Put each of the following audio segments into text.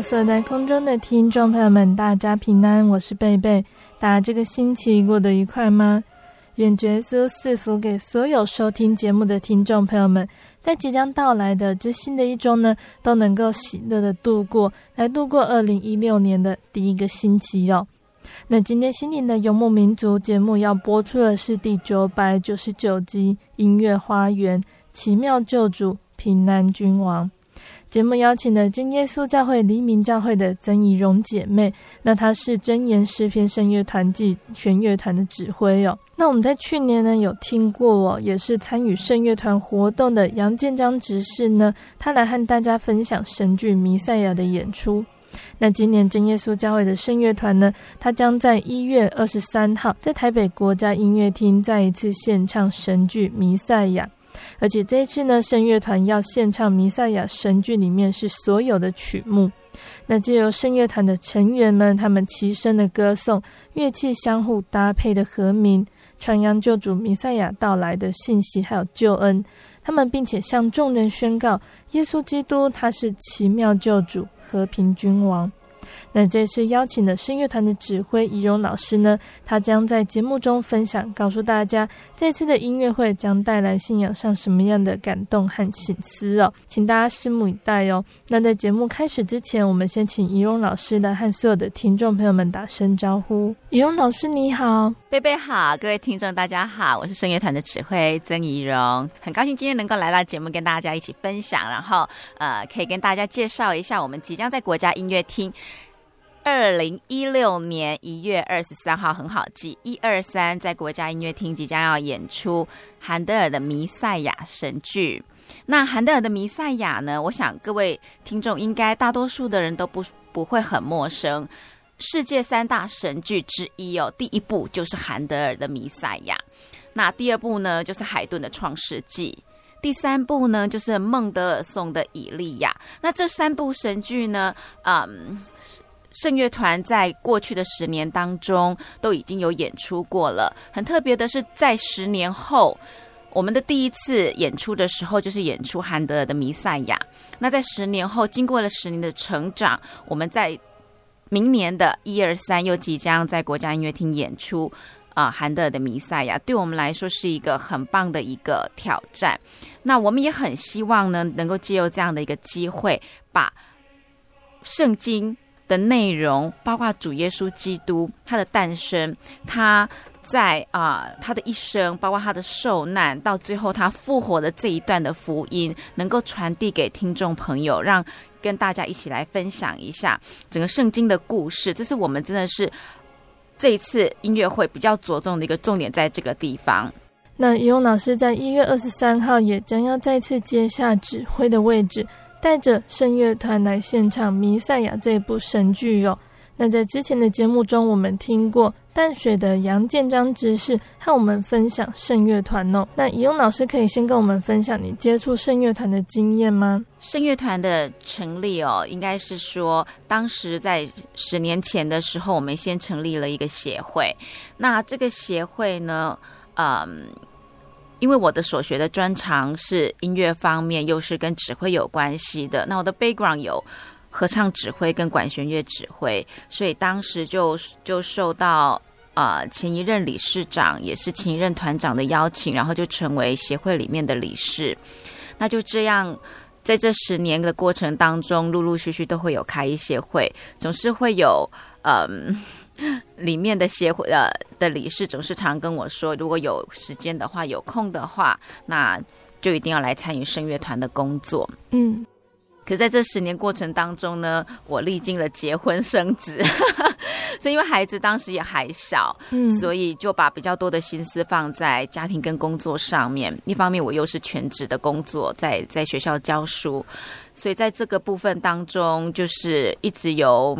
坐在空中的听众朋友们，大家平安，我是贝贝。大家这个星期过得愉快吗？愿耶稣赐福给所有收听节目的听众朋友们，在即将到来的这新的一周呢，都能够喜乐的度过，来度过二零一六年的第一个星期哟。那今天心灵的游牧民族节目要播出的是第九百九十九集《音乐花园》，奇妙救主，平安君王。节目邀请的真耶稣教会黎明教会的曾怡蓉姐妹，那她是真言诗篇圣乐团暨弦乐团的指挥哦。那我们在去年呢有听过哦，也是参与圣乐团活动的杨建章执事呢，他来和大家分享神剧《弥赛亚》的演出。那今年真耶稣教会的圣乐团呢，他将在一月二十三号在台北国家音乐厅再一次献唱神剧《弥赛亚》。而且这一次呢，圣乐团要献唱《弥赛亚》神剧里面是所有的曲目。那借由圣乐团的成员们，他们齐声的歌颂，乐器相互搭配的和鸣，传扬救主弥赛亚到来的信息，还有救恩。他们并且向众人宣告，耶稣基督他是奇妙救主、和平君王。那这次邀请的声乐团的指挥仪容老师呢，他将在节目中分享，告诉大家这次的音乐会将带来信仰上什么样的感动和省思哦，请大家拭目以待哦。那在节目开始之前，我们先请仪容老师来和所有的听众朋友们打声招呼。仪容老师你好，贝贝好，各位听众大家好，我是声乐团的指挥曾仪容，很高兴今天能够来到节目跟大家一起分享，然后呃可以跟大家介绍一下我们即将在国家音乐厅。二零一六年一月二十三号很好记，一二三在国家音乐厅即将要演出韩德尔的《弥赛亚》神剧。那韩德尔的《弥赛亚》呢？我想各位听众应该大多数的人都不不会很陌生，世界三大神剧之一哦。第一部就是韩德尔的《弥赛亚》，那第二部呢就是海顿的《创世纪》，第三部呢就是孟德尔颂的《以利亚》。那这三部神剧呢，嗯。圣乐团在过去的十年当中都已经有演出过了。很特别的是，在十年后，我们的第一次演出的时候，就是演出韩德尔的《弥赛亚》。那在十年后，经过了十年的成长，我们在明年的一二三又即将在国家音乐厅演出啊，韩德尔的《弥赛亚》，对我们来说是一个很棒的一个挑战。那我们也很希望呢，能够借由这样的一个机会，把圣经。的内容包括主耶稣基督他的诞生，他在啊、他的一生，包括他的受难，到最后他复活的这一段的福音，能够传递给听众朋友，让跟大家一起来分享一下整个圣经的故事。这是我们真的是这一次音乐会比较着重的一个重点，在这个地方。那怡蓉老师在一月二十三号也将要再次接下指挥的位置。带着圣乐团来献唱《弥赛亚》这部神剧哟。那在之前的节目中，我们听过淡水的杨建章执事和我们分享圣乐团哦。那怡勇老师可以先跟我们分享你接触圣乐团的经验吗？圣乐团的成立哦，应该是说当时在十年前的时候，我们先成立了一个协会。那这个协会呢，嗯，因为我的所学的专长是音乐方面，又是跟指挥有关系的。那我的 background 有合唱指挥跟管弦乐指挥，所以当时就就受到呃前一任理事长也是前一任团长的邀请，然后就成为协会里面的理事。那就这样。在这十年的过程当中，陆陆续续都会有开一些会，总是会有嗯，里面的协会呃的理事总是常跟我说，如果有时间的话，有空的话，那就一定要来参与声乐团的工作。嗯。可在这十年过程当中呢，我历经了结婚生子，所以因为孩子当时也还小，嗯，所以就把比较多的心思放在家庭跟工作上面。一方面我又是全职的工作，在在学校教书，所以在这个部分当中，就是一直有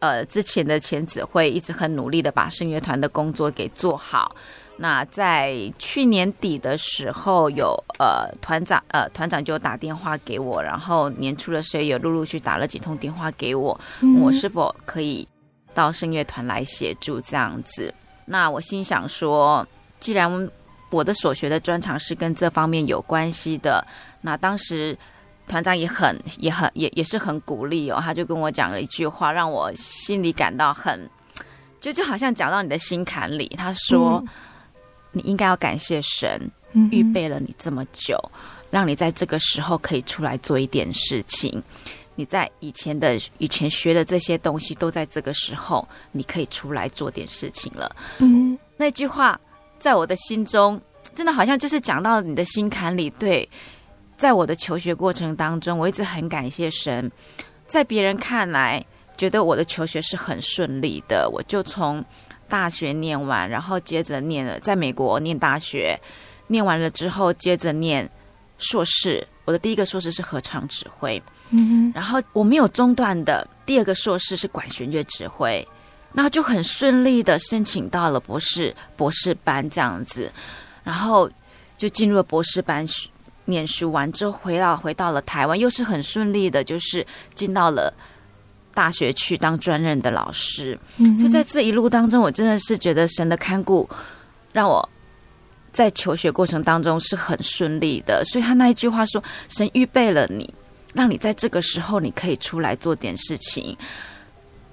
呃之前的前子会一直很努力的把声乐团的工作给做好。那在去年底的时候有，有呃团长呃团长就打电话给我，然后年初的时候也陆陆续续打了几通电话给我，问我是否可以到声乐团来协助这样子。那我心想说，既然我的所学的专长是跟这方面有关系的，那当时团长也很也很也也是很鼓励哦，他就跟我讲了一句话，让我心里感到很就就好像讲到你的心坎里。他说。嗯你应该要感谢神，预备了你这么久，嗯、让你在这个时候可以出来做一点事情。你在以前的以前学的这些东西，都在这个时候，你可以出来做点事情了。嗯，那句话在我的心中，真的好像就是讲到你的心坎里。对，在我的求学过程当中，我一直很感谢神。在别人看来，觉得我的求学是很顺利的，我就从。大学念完，然后接着念了，在美国念大学，念完了之后，接着念硕士。我的第一个硕士是合唱指挥，嗯，然后我没有中断的第二个硕士是管弦乐指挥，那就很顺利的申请到了博士博士班这样子，然后就进入了博士班念书完之后，回到回到了台湾，又是很顺利的，就是进到了。大学去当专任的老师，所以在这一路当中，我真的是觉得神的看顾让我在求学过程当中是很顺利的。所以他那一句话说：“神预备了你，让你在这个时候你可以出来做点事情。”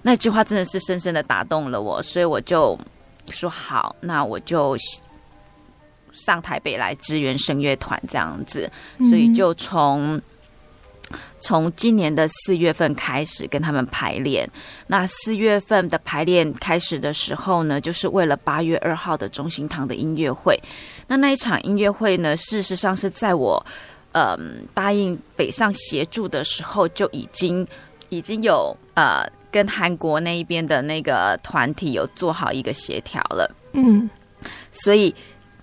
那句话真的是深深的打动了我，所以我就说好，那我就上台北来支援声乐团这样子。所以就从。从今年的四月份开始跟他们排练，那四月份的排练开始的时候呢，就是为了八月二号的中心堂的音乐会。那那一场音乐会呢，事实上是在我嗯答应北上协助的时候就已经已经有呃跟韩国那一边的那个团体有做好一个协调了。嗯，所以。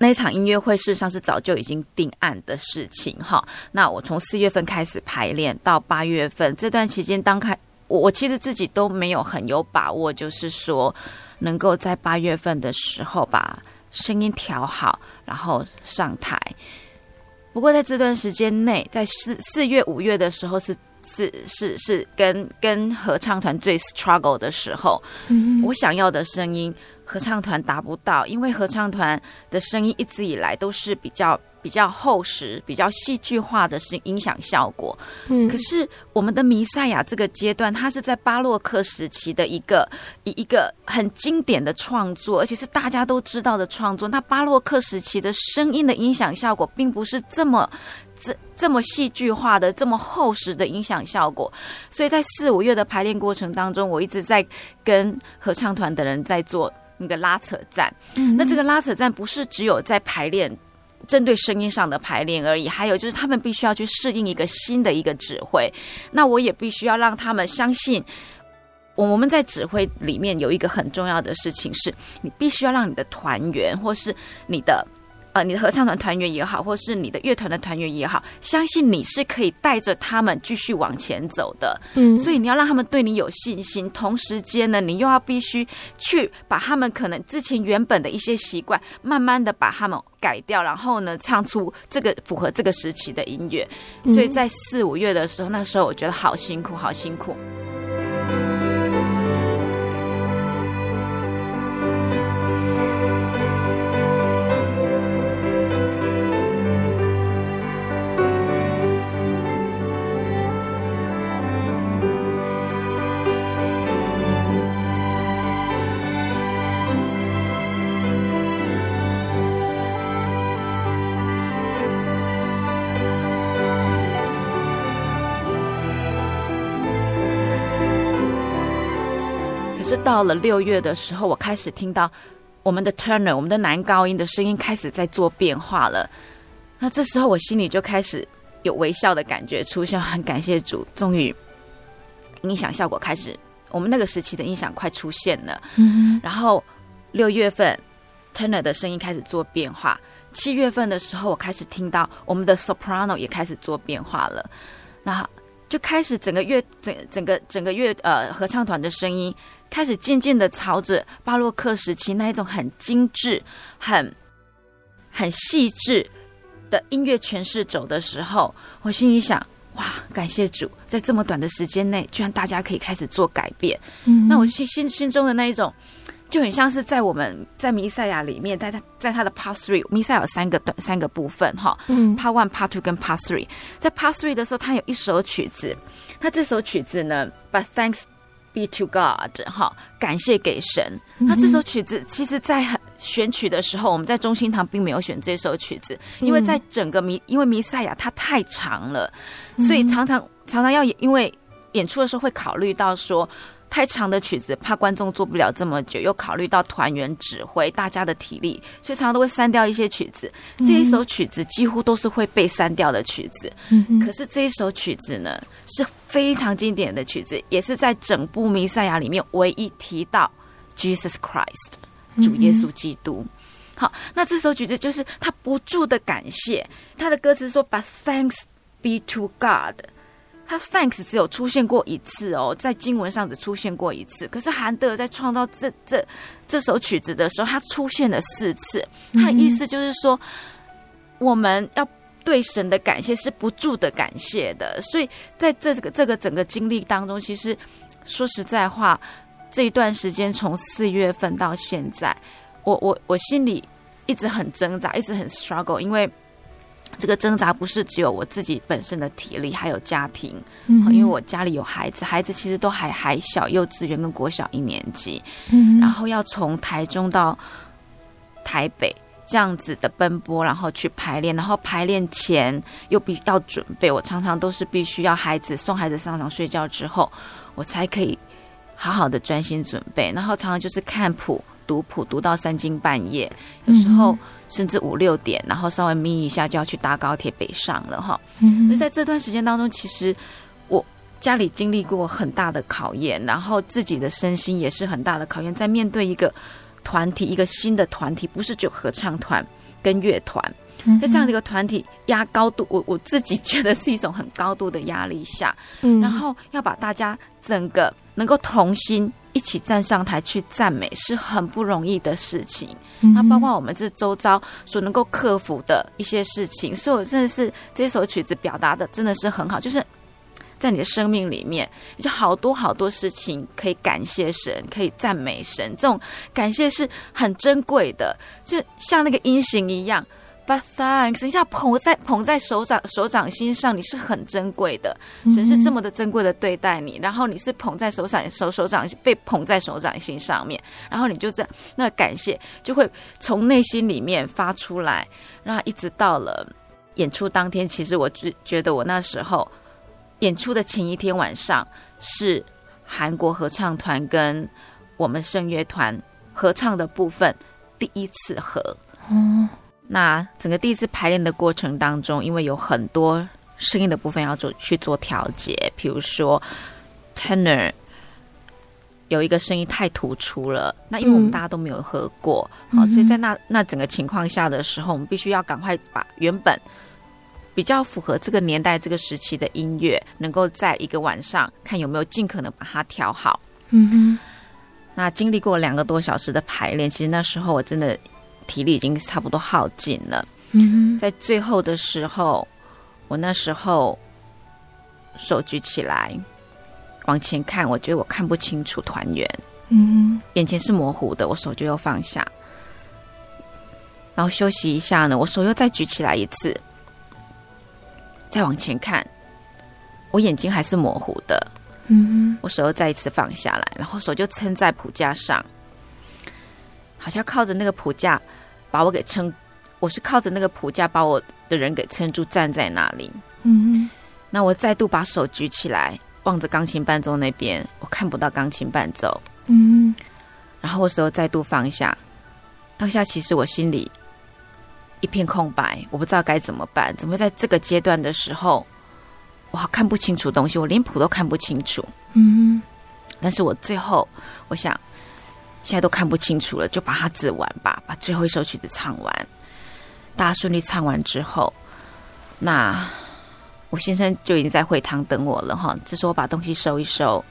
那场音乐会事实上是早就已经定案的事情哈。那我从四月份开始排练到八月份这段期间，当开我我其实自己都没有很有把握，就是说能够在八月份的时候把声音调好，然后上台。不过在这段时间内，在四四月五月的时候是是是是跟跟合唱团最 struggle 的时候，嗯，我想要的声音。合唱团达不到，因为合唱团的声音一直以来都是比较比较厚实、比较戏剧化的声音响效果。嗯，可是我们的弥赛亚这个阶段，它是在巴洛克时期的一个一一个很经典的创作，而且是大家都知道的创作。那巴洛克时期的声音的音响效果，并不是这么这这么戏剧化的、这么厚实的音响效果。所以在四五月的排练过程当中，我一直在跟合唱团的人在做。那个拉扯战，那这个拉扯战不是只有在排练，针对声音上的排练而已，还有就是他们必须要去适应一个新的一个指挥。那我也必须要让他们相信，我我们在指挥里面有一个很重要的事情是，你必须要让你的团员或是你的。呃，你的合唱团团员也好，或是你的乐团的团员也好，相信你是可以带着他们继续往前走的。嗯，所以你要让他们对你有信心，同时间呢，你又要必须去把他们可能之前原本的一些习惯，慢慢的把他们改掉，然后呢，唱出这个符合这个时期的音乐。所以在四五月的时候，那时候我觉得好辛苦，好辛苦。是到了六月的时候，我开始听到我们的 Turner，我们的男高音的声音开始在做变化了。那这时候我心里就开始有微笑的感觉出现，很感谢主，终于音响效果开始，我们那个时期的音响快出现了。嗯，然后六月份 Turner 的声音开始做变化，七月份的时候，我开始听到我们的 Soprano 也开始做变化了。那就开始整个乐整整个整个乐呃合唱团的声音开始渐渐的朝着巴洛克时期那一种很精致、很很细致的音乐诠释走的时候，我心里想：哇，感谢主，在这么短的时间内，居然大家可以开始做改变。嗯，那我心心心中的那一种。就很像是在我们在弥赛亚里面，在他在他的 Part Three，弥赛亚有三个短三个部分哈，嗯，Part One、Part Two 跟 Part Three，在 Part Three 的时候，他有一首曲子，他这首曲子呢，But Thanks Be to God，哈，感谢给神。那这首曲子其实，在选曲的时候，我们在中心堂并没有选这首曲子，因为在整个弥，因为弥赛亚它太长了，所以常常常常要因为演出的时候会考虑到说。太长的曲子，怕观众做不了这么久，又考虑到团员指挥大家的体力，所以常常都会删掉一些曲子。这一首曲子几乎都是会被删掉的曲子。嗯，可是这一首曲子呢，是非常经典的曲子，也是在整部弥赛亚里面唯一提到 Jesus Christ 主耶稣基督。好，那这首曲子就是他不住的感谢，他的歌词说：“But thanks be to God。”他 thanks 只有出现过一次哦，在经文上只出现过一次。可是韩德尔在创造这这这首曲子的时候，他出现了四次。他的意思就是说，我们要对神的感谢是不住的感谢的。所以在这个这个整个经历当中，其实说实在话，这一段时间从四月份到现在，我我我心里一直很挣扎，一直很 struggle，因为。这个挣扎不是只有我自己本身的体力，还有家庭。嗯，因为我家里有孩子，孩子其实都还还小，幼稚园跟国小一年级。嗯，然后要从台中到台北这样子的奔波，然后去排练，然后排练前又必要准备。我常常都是必须要孩子送孩子上床睡觉之后，我才可以好好的专心准备。然后常常就是看谱。读谱读到三更半夜，有时候甚至五六点，然后稍微眯一下就要去搭高铁北上了哈。所以在这段时间当中，其实我家里经历过很大的考验，然后自己的身心也是很大的考验。在面对一个团体，一个新的团体，不是只有合唱团跟乐团，在这样的一个团体压高度，我我自己觉得是一种很高度的压力下，然后要把大家整个能够同心。一起站上台去赞美是很不容易的事情，那包括我们这周遭所能够克服的一些事情，所以我真的是这首曲子表达的真的是很好，就是在你的生命里面，就好多好多事情可以感谢神，可以赞美神，这种感谢是很珍贵的，就像那个音型一样。But thanks，你像捧在捧在手掌手掌心上，你是很珍贵的。神是这么的珍贵的对待你，然后你是捧在手掌手手掌被捧在手掌心上面，然后你就这样，那感谢就会从内心里面发出来。然后一直到了演出当天，其实我觉觉得我那时候演出的前一天晚上是韩国合唱团跟我们圣乐团合唱的部分第一次合。嗯。那整个第一次排练的过程当中，因为有很多声音的部分要做去做调节，比如说 tenor 有一个声音太突出了，那因为我们大家都没有合过，嗯、好，所以在那那整个情况下的时候，我们必须要赶快把原本比较符合这个年代这个时期的音乐，能够在一个晚上看有没有尽可能把它调好。嗯哼，那经历过两个多小时的排练，其实那时候我真的。体力已经差不多耗尽了，嗯，在最后的时候，我那时候手举起来往前看，我觉得我看不清楚团员，嗯，眼前是模糊的，我手就又放下，然后休息一下呢，我手又再举起来一次，再往前看，我眼睛还是模糊的，嗯，我手又再一次放下来，然后手就撑在谱架上，好像靠着那个谱架。把我给撑，我是靠着那个谱架把我的人给撑住，站在那里。嗯，那我再度把手举起来，望着钢琴伴奏那边，我看不到钢琴伴奏。嗯，然后我手再度放下，当下其实我心里一片空白，我不知道该怎么办。怎么在这个阶段的时候，我好看不清楚东西，我连谱都看不清楚。嗯，但是我最后我想，现在都看不清楚了，就把它指完吧，把最后一首曲子唱完。大家顺利唱完之后，那我先生就已经在会堂等我了哈。这时候我把东西收一收，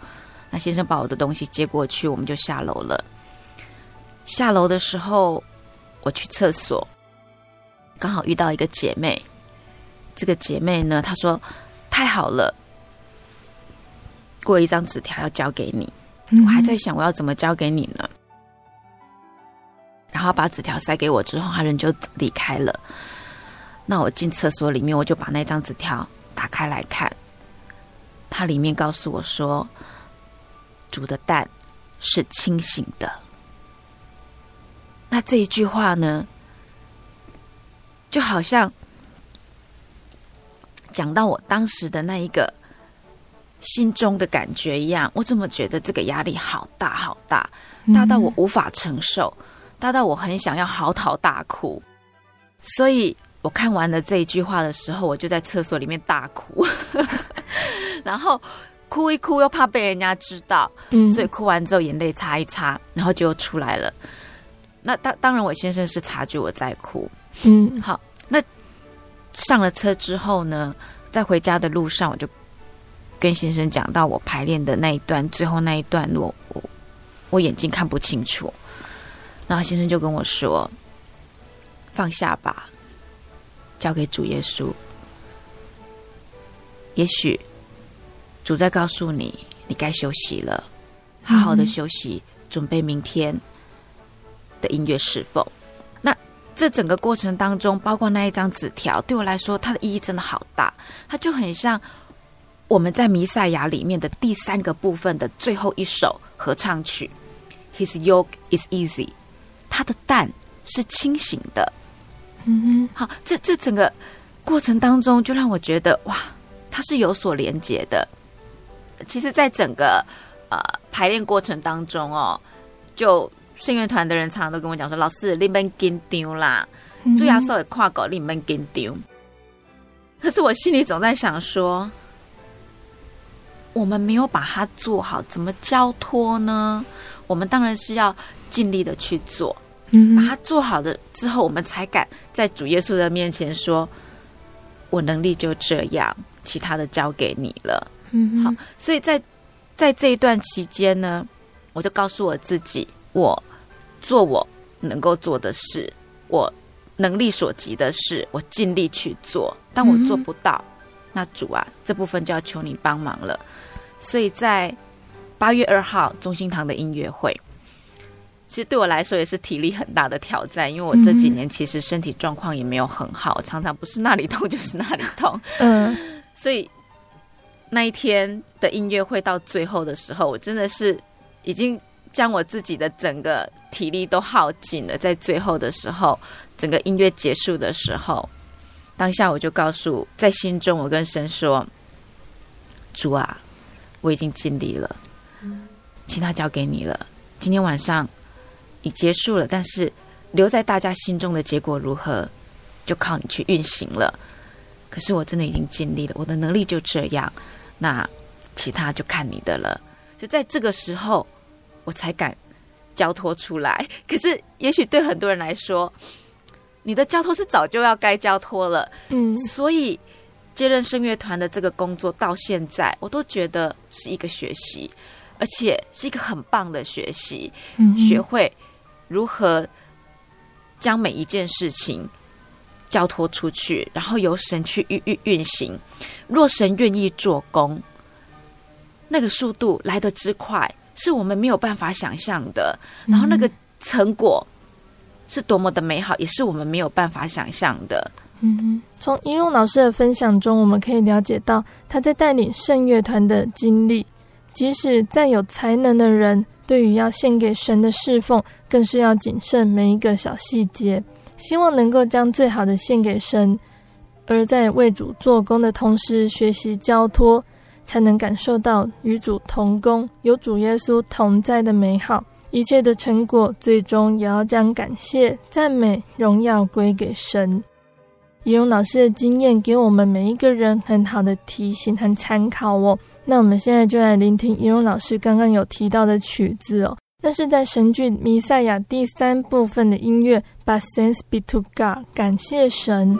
那先生把我的东西接过去，我们就下楼了。下楼的时候，我去厕所，刚好遇到一个姐妹。这个姐妹呢，她说：“太好了，过一张纸条要交给你。”我还在想我要怎么交给你呢？然后把纸条塞给我之后，他人就离开了。那我进厕所里面，我就把那张纸条打开来看。它里面告诉我说，煮的蛋是清醒的。那这一句话呢，就好像讲到我当时的那一个心中的感觉一样。我怎么觉得这个压力好大好大，大到我无法承受。大到我很想要嚎啕大哭，所以我看完了这一句话的时候，我就在厕所里面大哭，然后哭一哭又怕被人家知道，嗯，所以哭完之后眼泪擦一擦，然后就出来了。那当当然，我先生是察觉我在哭，嗯，好。那上了车之后呢，在回家的路上，我就跟先生讲到我排练的那一段，最后那一段落，我我眼睛看不清楚。然后先生就跟我说：“放下吧，交给主耶稣。也许主在告诉你，你该休息了，好好的休息，准备明天的音乐是否。那这整个过程当中，包括那一张纸条，对我来说，它的意义真的好大。它就很像我们在弥赛亚里面的第三个部分的最后一首合唱曲，His yoke is easy。”他的蛋是清醒的，嗯哼，好，这这整个过程当中，就让我觉得哇，它是有所连接的。其实，在整个呃排练过程当中哦，就训乐团的人常常都跟我讲说：“老师，你们紧张啦，主要是跨过你们紧张。”可是我心里总在想说，我们没有把它做好，怎么交托呢？我们当然是要。尽力的去做，嗯，把它做好了之后，我们才敢在主耶稣的面前说：“我能力就这样，其他的交给你了。”嗯，好，所以在在这一段期间呢，我就告诉我自己，我做我能够做的事，我能力所及的事，我尽力去做。但我做不到，那主啊，这部分就要求你帮忙了。所以在八月二号中心堂的音乐会。其实对我来说也是体力很大的挑战，因为我这几年其实身体状况也没有很好，常常不是那里痛 就是那里痛。嗯，所以那一天的音乐会到最后的时候，我真的是已经将我自己的整个体力都耗尽了。在最后的时候，整个音乐结束的时候，当下我就告诉在心中，我跟神说：“主啊，我已经尽力了，其他交给你了。今天晚上。”已结束了，但是留在大家心中的结果如何，就靠你去运行了。可是我真的已经尽力了，我的能力就这样，那其他就看你的了。就在这个时候，我才敢交托出来。可是也许对很多人来说，你的交托是早就要该交托了。嗯，所以接任声乐团的这个工作到现在，我都觉得是一个学习，而且是一个很棒的学习。嗯，学会。如何将每一件事情交托出去，然后由神去运运运行？若神愿意做工，那个速度来得之快，是我们没有办法想象的。然后那个成果是多么的美好，也是我们没有办法想象的。嗯，从应用老师的分享中，我们可以了解到他在带领圣乐团的经历，即使再有才能的人。对于要献给神的侍奉，更是要谨慎每一个小细节，希望能够将最好的献给神。而在为主做工的同时，学习交托，才能感受到与主同工、有主耶稣同在的美好。一切的成果，最终也要将感谢、赞美、荣耀归给神。怡蓉老师的经验给我们每一个人很好的提醒和参考哦。那我们现在就来聆听仪容老师刚刚有提到的曲子哦。那是在神剧《弥赛亚》第三部分的音乐，But thanks be to God，感谢神。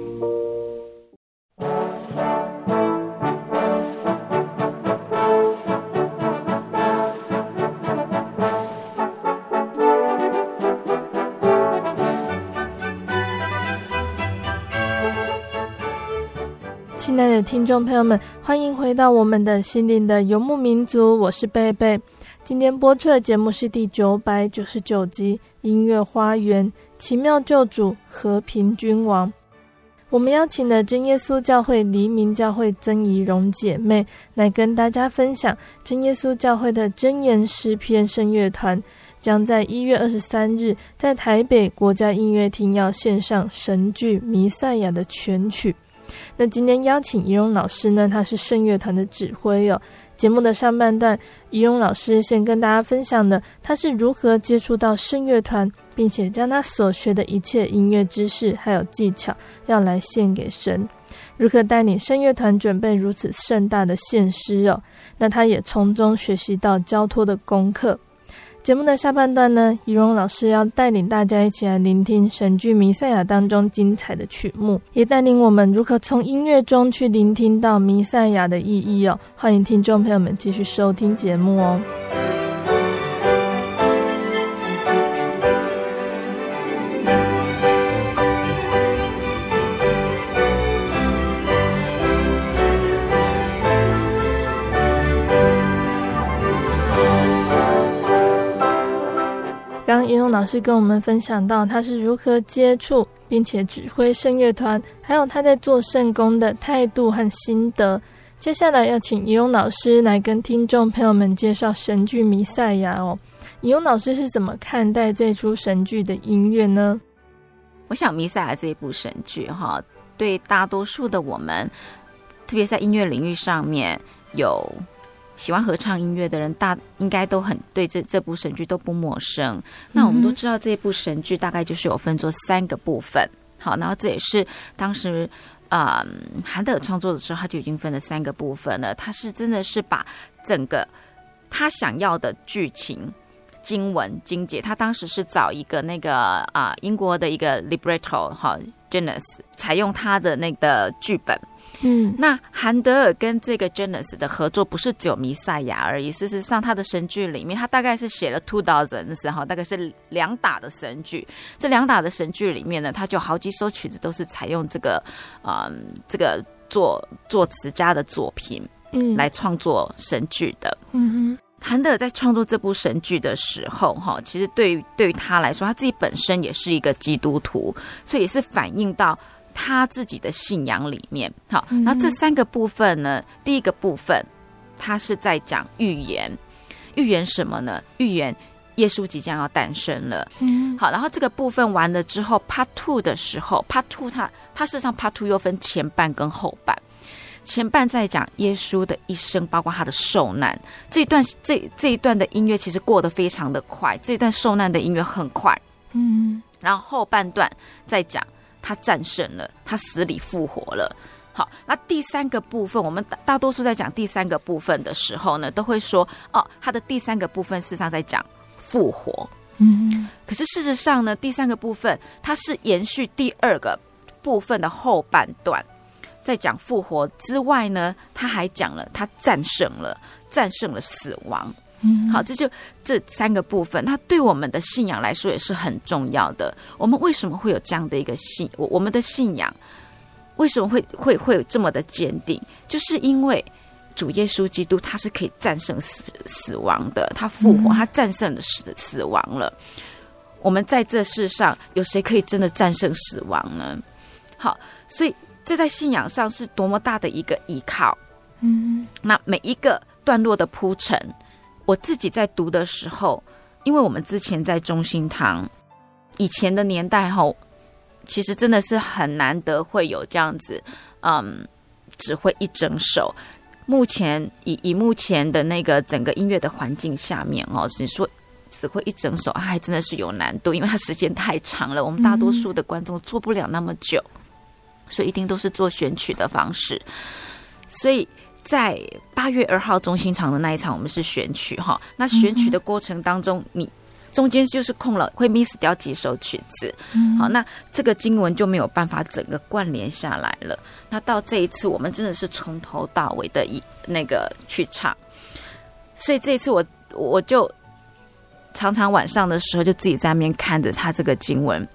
亲爱的听众朋友们，欢迎回到我们的心灵的游牧民族，我是贝贝。今天播出的节目是第九百九十九集《音乐花园奇妙救主和平君王》。我们邀请了真耶稣教会黎明教会曾怡蓉姐妹来跟大家分享真耶稣教会的真言诗篇圣乐团将在一月二十三日在台北国家音乐厅要献上神剧《弥赛亚》的全曲。那今天邀请怡蓉老师呢，他是圣乐团的指挥哦。节目的上半段，怡蓉老师先跟大家分享的，他是如何接触到圣乐团。并且将他所学的一切音乐知识还有技巧，要来献给神。如何带领圣乐团准备如此盛大的献诗哦？那他也从中学习到交托的功课。节目的下半段呢，仪容老师要带领大家一起来聆听神剧《弥赛亚》当中精彩的曲目，也带领我们如何从音乐中去聆听到弥赛亚的意义哦。欢迎听众朋友们继续收听节目哦。怡蓉老师跟我们分享到他是如何接触并且指挥圣乐团，还有他在做圣工的态度和心得。接下来要请怡蓉老师来跟听众朋友们介绍神剧《弥赛亚》哦。怡蓉老师是怎么看待这出神剧的音乐呢？我想《弥赛亚》这一部神剧哈，对大多数的我们，特别在音乐领域上面有。喜欢合唱音乐的人，大应该都很对这这部神剧都不陌生。那我们都知道，这部神剧大概就是有分作三个部分。好，然后这也是当时啊，韩、呃、德尔创作的时候，他就已经分了三个部分了。他是真的是把整个他想要的剧情、经文、经节，他当时是找一个那个啊、呃、英国的一个 libretto 哈 Janus 采用他的那个剧本。嗯，那韩德尔跟这个 Janus 的合作不是只有弥赛亚而已。事实上，他的神剧里面，他大概是写了 two dozen 的时候，大概是两打的神剧。这两打的神剧里面呢，他就好几首曲子都是采用这个，嗯，这个作作词家的作品，嗯，来创作神剧的。嗯哼，韩德尔在创作这部神剧的时候，哈，其实对于对于他来说，他自己本身也是一个基督徒，所以也是反映到。他自己的信仰里面，好，那这三个部分呢？第一个部分，他是在讲预言，预言什么呢？预言耶稣即将要诞生了。嗯，好，然后这个部分完了之后，Part Two 的时候，Part Two 它它事实上 Part Two 又分前半跟后半，前半在讲耶稣的一生，包括他的受难。这一段这这一段的音乐其实过得非常的快，这一段受难的音乐很快。嗯，然后后半段在讲。他战胜了，他死里复活了。好，那第三个部分，我们大大多数在讲第三个部分的时候呢，都会说哦，他的第三个部分事实上在讲复活。嗯，可是事实上呢，第三个部分它是延续第二个部分的后半段，在讲复活之外呢，他还讲了他战胜了，战胜了死亡。嗯，好，这就这三个部分，它对我们的信仰来说也是很重要的。我们为什么会有这样的一个信？我我们的信仰为什么会会会有这么的坚定？就是因为主耶稣基督他是可以战胜死死亡的，他复活，他战胜了死死亡了。我们在这世上有谁可以真的战胜死亡呢？好，所以这在信仰上是多么大的一个依靠。嗯，那每一个段落的铺陈。我自己在读的时候，因为我们之前在中心堂，以前的年代后，其实真的是很难得会有这样子，嗯，只会一整首。目前以以目前的那个整个音乐的环境下面哦，你说只会一整首，还真的是有难度，因为它时间太长了，我们大多数的观众做不了那么久，所以一定都是做选曲的方式，所以。在八月二号中心场的那一场，我们是选曲哈。那选曲的过程当中，你中间就是空了，会 miss 掉几首曲子。好，那这个经文就没有办法整个关联下来了。那到这一次，我们真的是从头到尾的一那个去唱。所以这一次我我就常常晚上的时候就自己在那边看着他这个经文。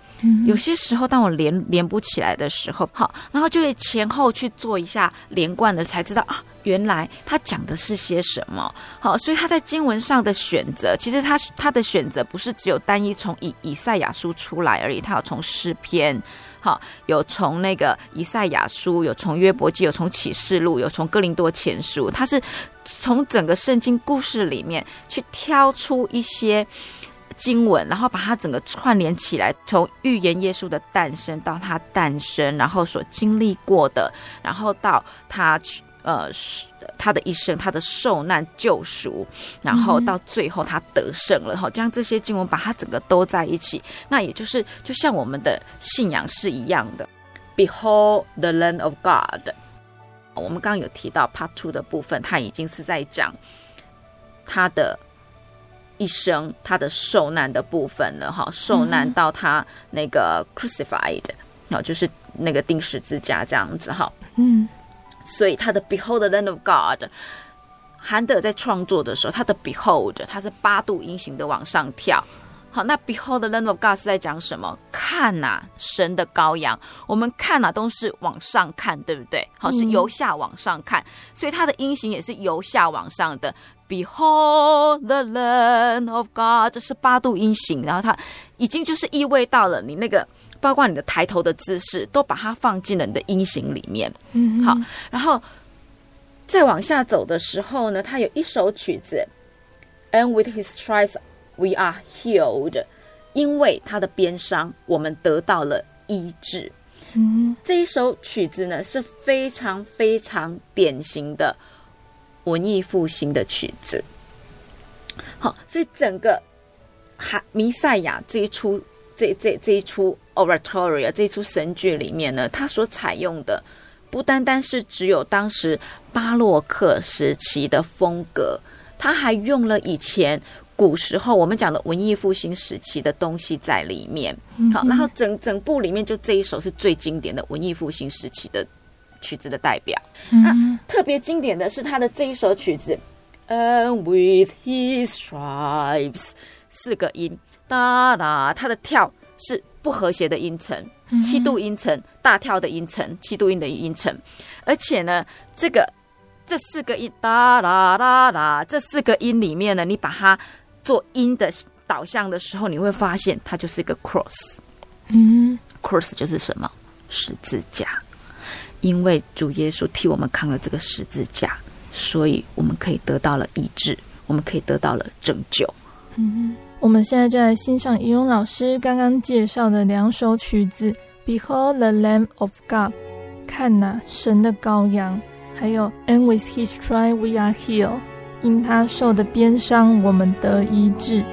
有些时候，当我连连不起来的时候，好，然后就会前后去做一下连贯的，才知道啊，原来他讲的是些什么。好，所以他在经文上的选择，其实他他的选择不是只有单一从以以赛亚书出来而已，他要从诗篇，好，有从那个以赛亚书，有从约伯记，有从启示录，有从哥林多前书，他是从整个圣经故事里面去挑出一些经文，然后把它整个串联起来，从预言耶稣的诞生到他诞生，然后所经历过的，然后到他呃。他的一生，他的受难救赎，然后到最后他得胜了哈，将这些经文把它整个都在一起，那也就是就像我们的信仰是一样的。Behold the Lamb of God，我们刚刚有提到 Part Two 的部分，他已经是在讲他的一生，他的受难的部分了哈，受难到他那个 Crucified，然后就是那个钉十字架这样子哈，嗯。所以他的 Behold the Lamb of God，韩德在创作的时候，他的 Behold，他是八度音型的往上跳。好，那 Behold the Lamb of God 是在讲什么？看呐、啊，神的羔羊。我们看呐、啊，都是往上看，对不对？好，是由下往上看，嗯、所以它的音型也是由下往上的。Behold the Lamb of God，这是八度音型，然后它已经就是意味到了你那个。包括你的抬头的姿势，都把它放进了你的音型里面。嗯，好，然后再往下走的时候呢，它有一首曲子，And with His stripes we are healed，因为他的鞭伤，我们得到了医治。嗯，这一首曲子呢是非常非常典型的文艺复兴的曲子。好，所以整个哈弥赛亚这一出。这这这一出 Oratorio 这一出神剧里面呢，它所采用的不单单是只有当时巴洛克时期的风格，它还用了以前古时候我们讲的文艺复兴时期的东西在里面。好，然后整整部里面就这一首是最经典的文艺复兴时期的曲子的代表。那特别经典的是他的这一首曲子，And with his stripes，四个音。哒啦，它的跳是不和谐的音程，七度音程，大跳的音程，七度音的音程，而且呢，这个这四个音哒啦啦啦，这四个音里面呢，你把它做音的导向的时候，你会发现它就是一个 cross，嗯，cross 就是什么？十字架，因为主耶稣替我们扛了这个十字架，所以我们可以得到了医治，我们可以得到了拯救，嗯。我们现在就来欣赏怡蓉老师刚刚介绍的两首曲子《Behold the Lamb of God》，看呐，神的羔羊，还有《And with His stripes we are healed》，因他受的鞭伤，我们得医治。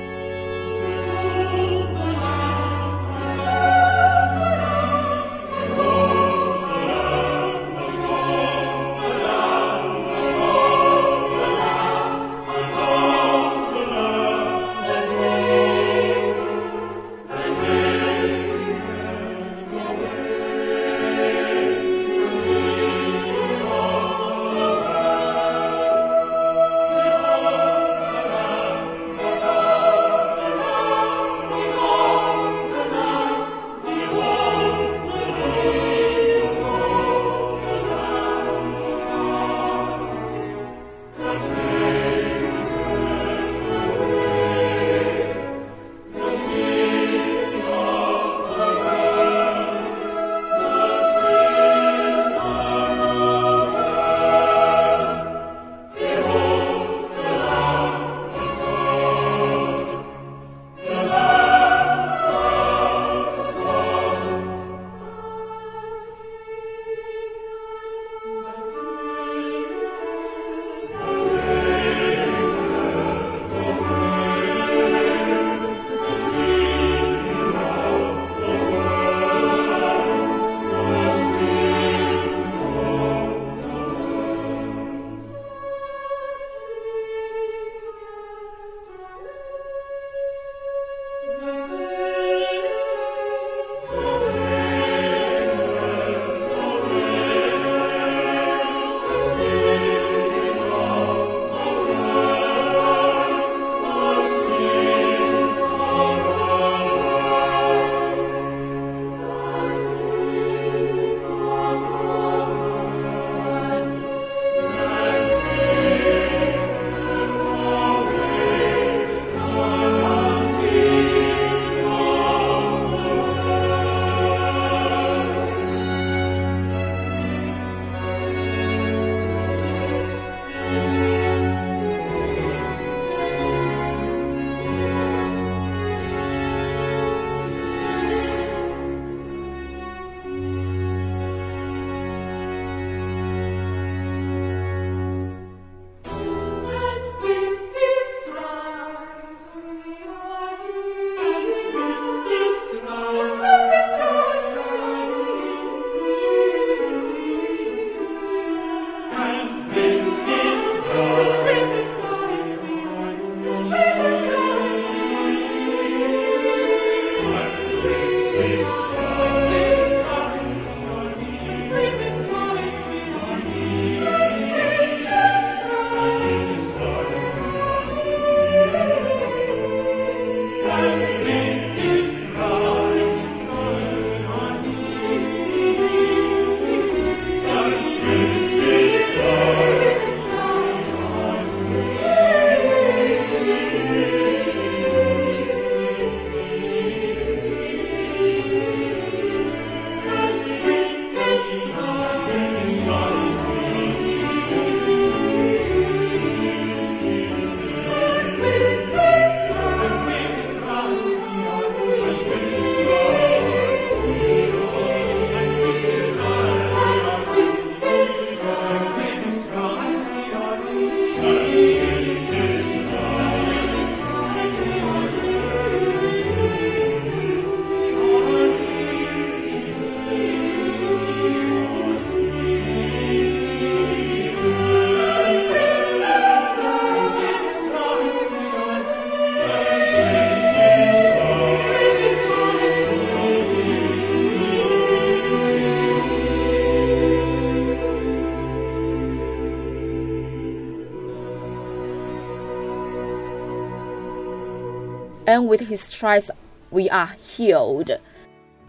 And with His stripes we are healed。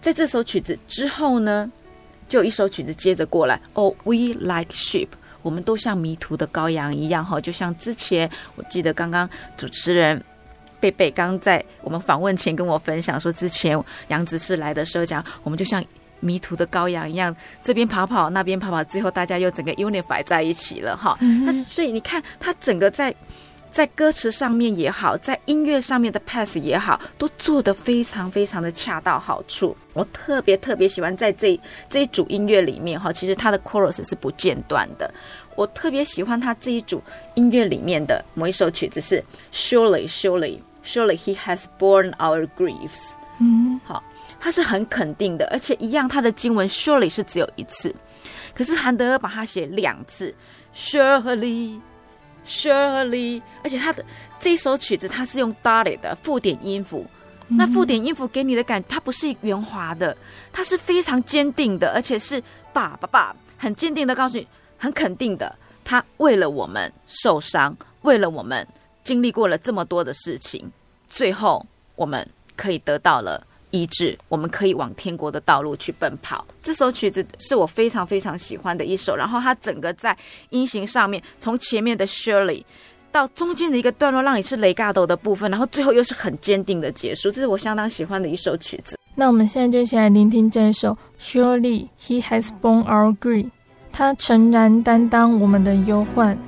在这首曲子之后呢，就有一首曲子接着过来。Oh, we like sheep，我们都像迷途的羔羊一样哈，就像之前我记得刚刚主持人贝贝刚在我们访问前跟我分享说，之前杨子是来的时候讲，我们就像。迷途的羔羊一样，这边跑跑，那边跑跑，最后大家又整个 unify 在一起了哈。但是，所以你看，他整个在在歌词上面也好，在音乐上面的 pass 也好，都做得非常非常的恰到好处。我特别特别喜欢在这这一组音乐里面哈，其实它的 chorus 是不间断的。我特别喜欢他这一组音乐里面的某一首曲子是 Surely, Surely, Surely He has borne our griefs。嗯，好。他是很肯定的，而且一样，他的经文 surely 是只有一次，可是韩德尔把它写两次，surely surely，而且他的这一首曲子，它是用 dotted 的附点音符，那附点音符给你的感觉，它不是圆滑的，它是非常坚定的，而且是爸爸爸很坚定的告诉你，很肯定的，他为了我们受伤，为了我们经历过了这么多的事情，最后我们可以得到了。医治，我们可以往天国的道路去奔跑。这首曲子是我非常非常喜欢的一首。然后它整个在音型上面，从前面的 Surely 到中间的一个段落，让你是雷嘎斗的部分，然后最后又是很坚定的结束。这是我相当喜欢的一首曲子。那我们现在就一起来聆听这一首 Surely He has Born our grief，他诚然担当我们的忧患。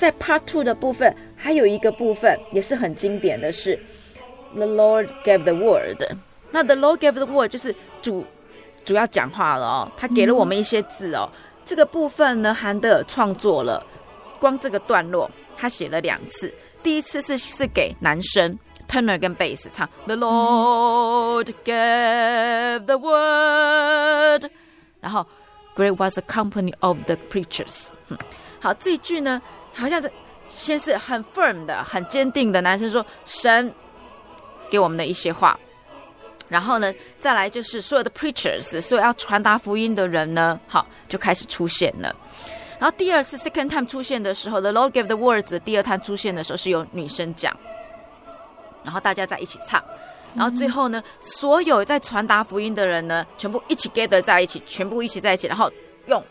在 Part Two 的部分，还有一个部分也是很经典的是 The Lord gave the word。那 The Lord gave the word 就是主主要讲话了哦，他给了我们一些字哦。这个部分呢，韩德尔创作了，光这个段落他写了两次。第一次是是给男生 Turner 跟 Bass 唱 The Lord gave the word，然后 Great was the company of the preachers。嗯，好，这一句呢。好像是先是很 firm 的、很坚定的男生说神给我们的一些话，然后呢，再来就是所有的 preachers，所有要传达福音的人呢，好就开始出现了。然后第二次 second time 出现的时候，the Lord gave the words，第二趟出现的时候是由女生讲，然后大家在一起唱，然后最后呢，所有在传达福音的人呢，全部一起 gather 在一起，全部一起在一起，然后用。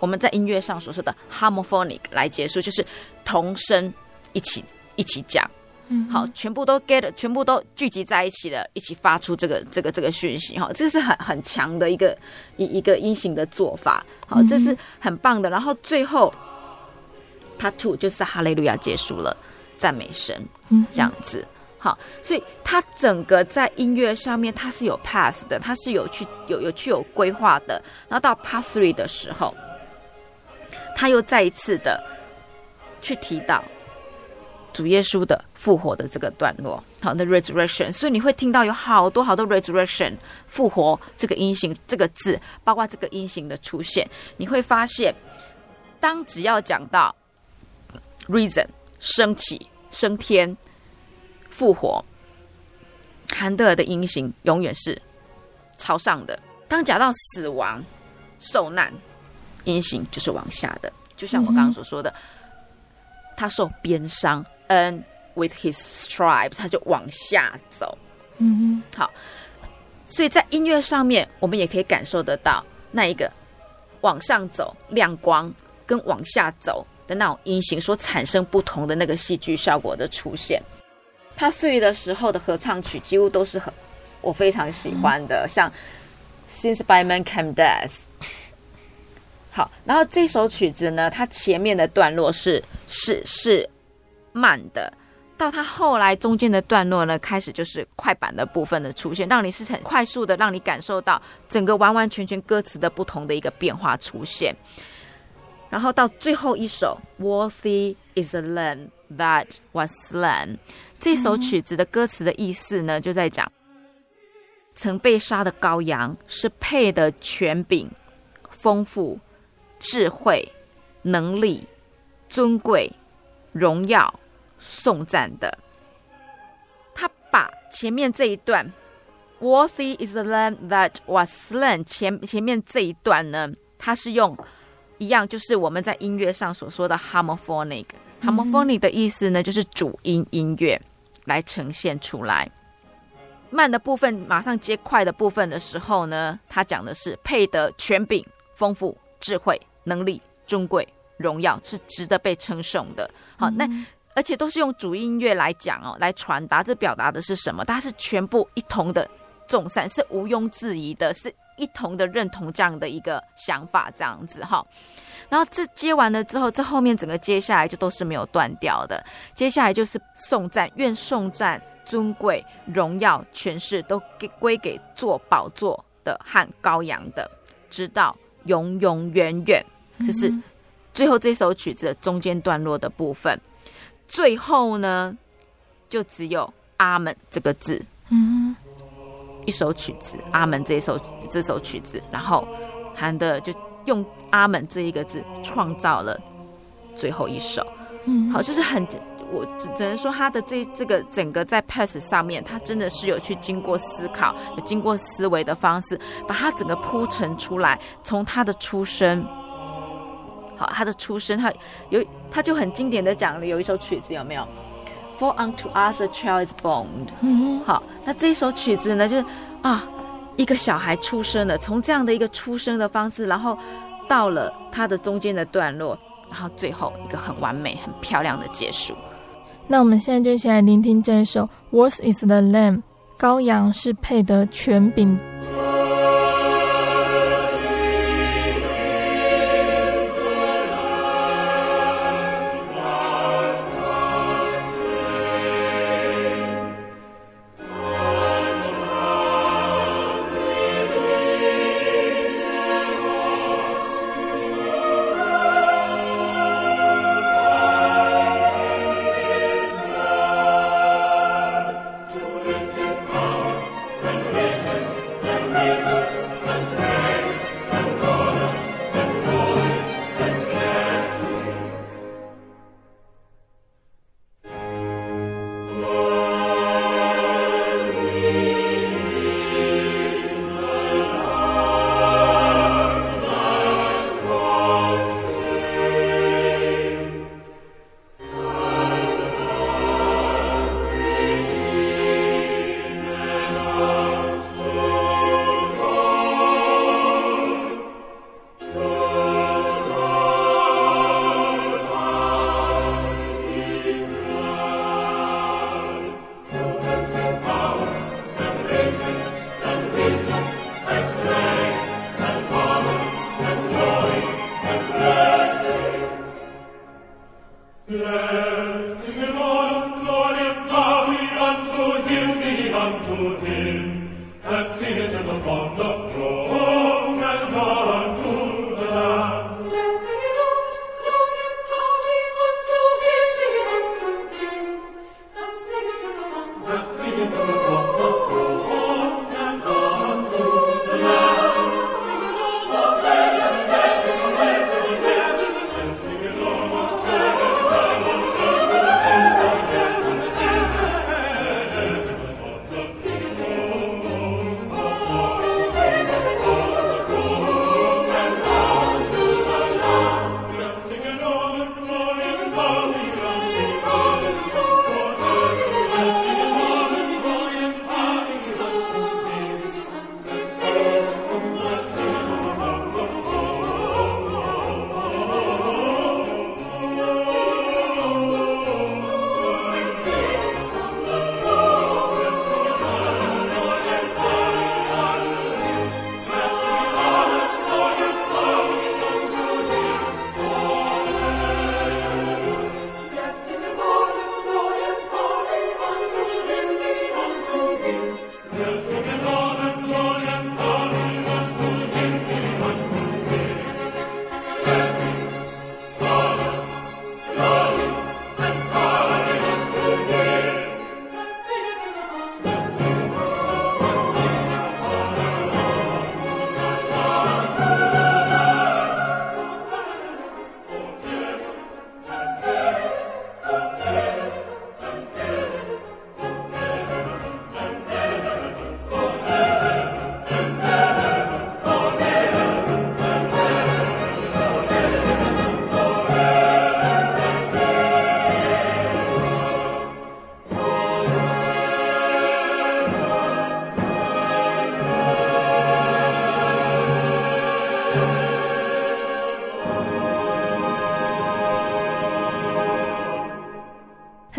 我们在音乐上所说的 harmophonic 来结束，就是同声一起一起讲，嗯，好，全部都 get，全部都聚集在一起了，一起发出这个这个这个讯息，哈，这是很很强的一个一一个音型的做法，好，这是很棒的。然后最后 part two 就是哈利路亚结束了，赞美神，嗯，这样子，好，所以它整个在音乐上面它是有 pass 的，它是有去有有去有规划的。然后到 part three 的时候。他又再一次的去提到主耶稣的复活的这个段落，好，那 resurrection，所以你会听到有好多好多 resurrection 复活这个音型这个字，包括这个音型的出现，你会发现，当只要讲到 reason 升起、升天、复活，韩德尔的音型永远是朝上的；当讲到死亡、受难，音型就是往下的。就像我刚刚所说的，他受鞭伤。，and，with his stripes，他就往下走。嗯哼，好，所以在音乐上面，我们也可以感受得到那一个往上走亮光，跟往下走的那种音型所产生不同的那个戏剧效果的出现。他岁的时候的合唱曲几乎都是很我非常喜欢的，嗯、像 Since by Man Came Death。好，然后这首曲子呢，它前面的段落是是是。慢的，到它后来中间的段落呢，开始就是快板的部分的出现，让你是很快速的，让你感受到整个完完全全歌词的不同的一个变化出现。然后到最后一首，Worthy is the Lamb that was slain，这首曲子的歌词的意思呢，就在讲曾被杀的羔羊是配得权柄、丰富、智慧、能力、尊贵。荣耀颂赞的，他把前面这一段 “Worthy is the Lamb that was slain” 前前面这一段呢，它是用一样，就是我们在音乐上所说的 homophonic。homophonic 的意思呢，就是主音音乐来呈现出来。慢的部分马上接快的部分的时候呢，他讲的是配得权柄、丰富、智慧、能力、尊贵。荣耀是值得被称颂的，好，那而且都是用主音乐来讲哦，来传达，这表达的是什么？它是全部一同的众善，是毋庸置疑的，是一同的认同这样的一个想法，这样子哈。然后这接完了之后，这后面整个接下来就都是没有断掉的，接下来就是颂赞，愿颂赞、尊贵、荣耀、权势都给归给坐宝座的和羔羊的，直到永永远远，这是。最后这首曲子的中间段落的部分，最后呢，就只有“阿门”这个字。嗯，一首曲子，“阿门”这一首这首曲子，然后韩德就用“阿门”这一个字创造了最后一首。嗯，好，就是很，我只只能说他的这这个整个在 pass 上面，他真的是有去经过思考，有经过思维的方式，把它整个铺陈出来，从他的出生。好，他的出生，他有，他就很经典的讲了，有一首曲子有没有？For unto us a child is born。嗯，好，那这首曲子呢，就是啊，一个小孩出生了，从这样的一个出生的方式，然后到了他的中间的段落，然后最后一个很完美、很漂亮的结束。那我们现在就一起来聆听这一首《Worthy is the Lamb》，羔羊是配得权柄。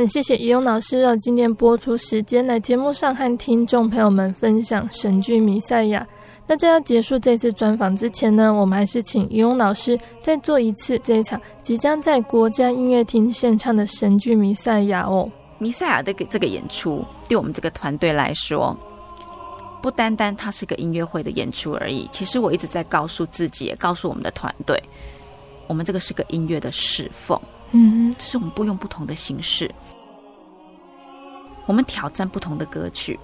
很谢谢怡勇老师让，今天播出时间来节目上和听众朋友们分享神剧《弥赛亚》。那在要结束这次专访之前呢，我们还是请怡勇老师再做一次这一场即将在国家音乐厅献唱的神剧《弥赛亚》哦。《弥赛亚》的这个演出，对我们这个团队来说，不单单它是个音乐会的演出而已。其实我一直在告诉自己，也告诉我们的团队，我们这个是个音乐的侍奉。嗯，这是我们不用不同的形式，我们挑战不同的歌曲，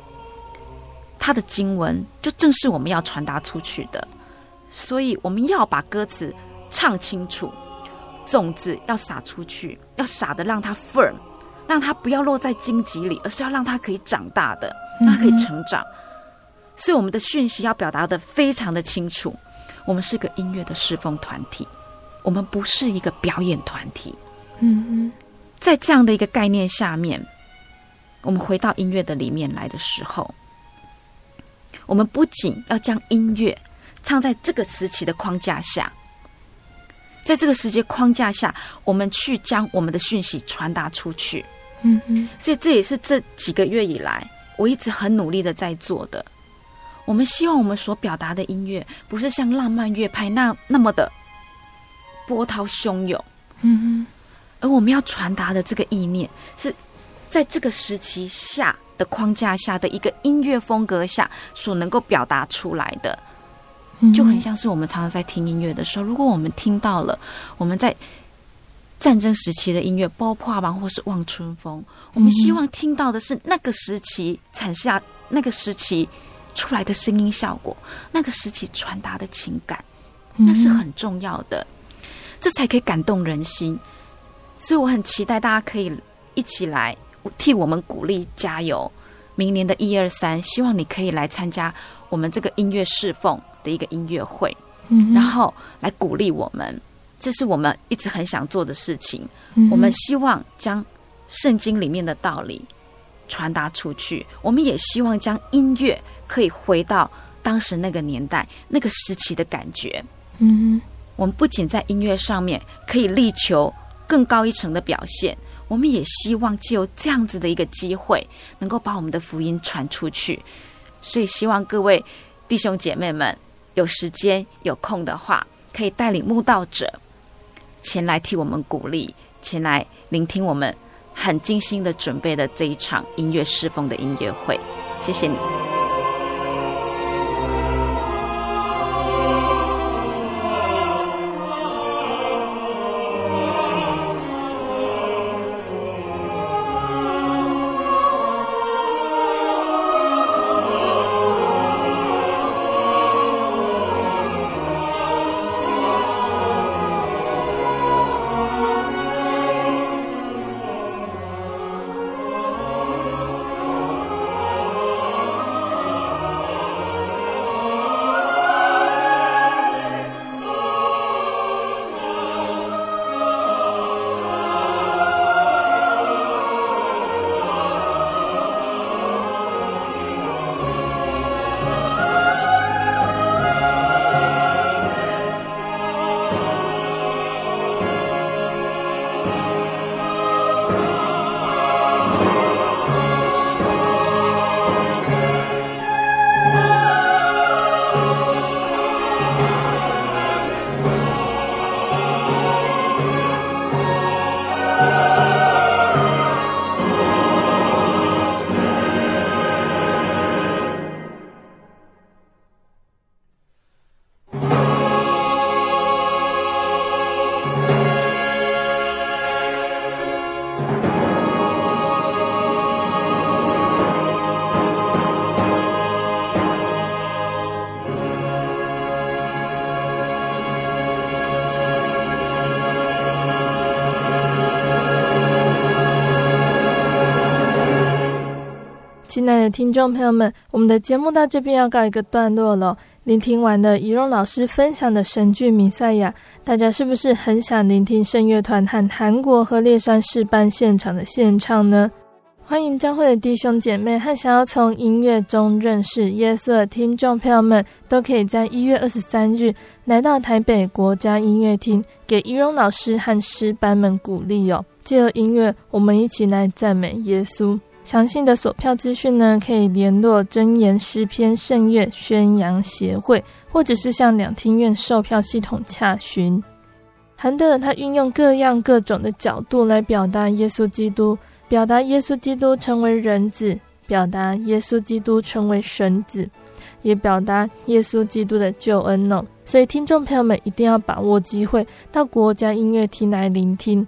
它的经文就正是我们要传达出去的，所以我们要把歌词唱清楚，种子要撒出去，要撒的让它 firm，让它不要落在荆棘里，而是要让它可以长大的，让它可以成长。所以我们的讯息要表达的非常的清楚，我们是个音乐的侍奉团体，我们不是一个表演团体。嗯嗯，在这样的一个概念下面，我们回到音乐的里面来的时候，我们不仅要将音乐唱在这个时期的框架下，在这个时间框架下，我们去将我们的讯息传达出去。嗯嗯，所以这也是这几个月以来我一直很努力的在做的。我们希望我们所表达的音乐，不是像浪漫乐派那那么的波涛汹涌。嗯嗯。而我们要传达的这个意念，是在这个时期下的框架下的一个音乐风格下所能够表达出来的，就很像是我们常常在听音乐的时候，如果我们听到了我们在战争时期的音乐，《爆破王》或是《望春风》，我们希望听到的是那个时期产下那个时期出来的声音效果，那个时期传达的情感，那是很重要的，这才可以感动人心。所以我很期待大家可以一起来替我们鼓励加油，明年的一二三，希望你可以来参加我们这个音乐侍奉的一个音乐会，嗯，然后来鼓励我们，这是我们一直很想做的事情。我们希望将圣经里面的道理传达出去，我们也希望将音乐可以回到当时那个年代、那个时期的感觉。嗯，我们不仅在音乐上面可以力求。更高一层的表现，我们也希望借由这样子的一个机会，能够把我们的福音传出去。所以，希望各位弟兄姐妹们有时间有空的话，可以带领慕道者前来替我们鼓励，前来聆听我们很精心的准备的这一场音乐侍奉的音乐会。谢谢你。听众朋友们，我们的节目到这边要告一个段落了。聆听完了怡蓉老师分享的神剧《弥赛亚》，大家是不是很想聆听圣乐团和韩国和烈山诗班现场的献唱呢？欢迎教会的弟兄姐妹和想要从音乐中认识耶稣的听众朋友们，都可以在一月二十三日来到台北国家音乐厅，给怡蓉老师和诗班们鼓励哦。借由音乐，我们一起来赞美耶稣。详细的索票资讯呢，可以联络真言诗篇圣乐宣扬协会，或者是向两厅院售票系统洽询。韩德尔他运用各样各种的角度来表达耶稣基督，表达耶稣基督成为人子，表达耶稣基督成为神子，也表达耶稣基督的救恩呢。所以听众朋友们一定要把握机会到国家音乐厅来聆听。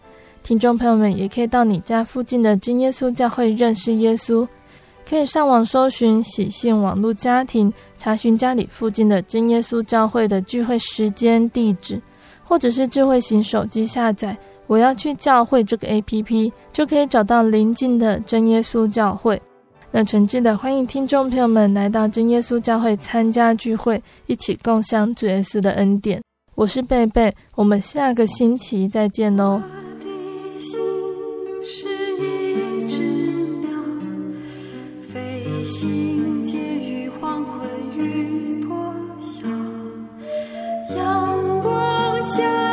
听众朋友们也可以到你家附近的真耶稣教会认识耶稣，可以上网搜寻喜信网络家庭，查询家里附近的真耶稣教会的聚会时间、地址，或者是智慧型手机下载“我要去教会”这个 APP，就可以找到邻近的真耶稣教会。那诚挚的欢迎听众朋友们来到真耶稣教会参加聚会，一起共享主耶稣的恩典。我是贝贝，我们下个星期再见喽。心是一只鸟，飞行介于黄昏与破晓。阳光下。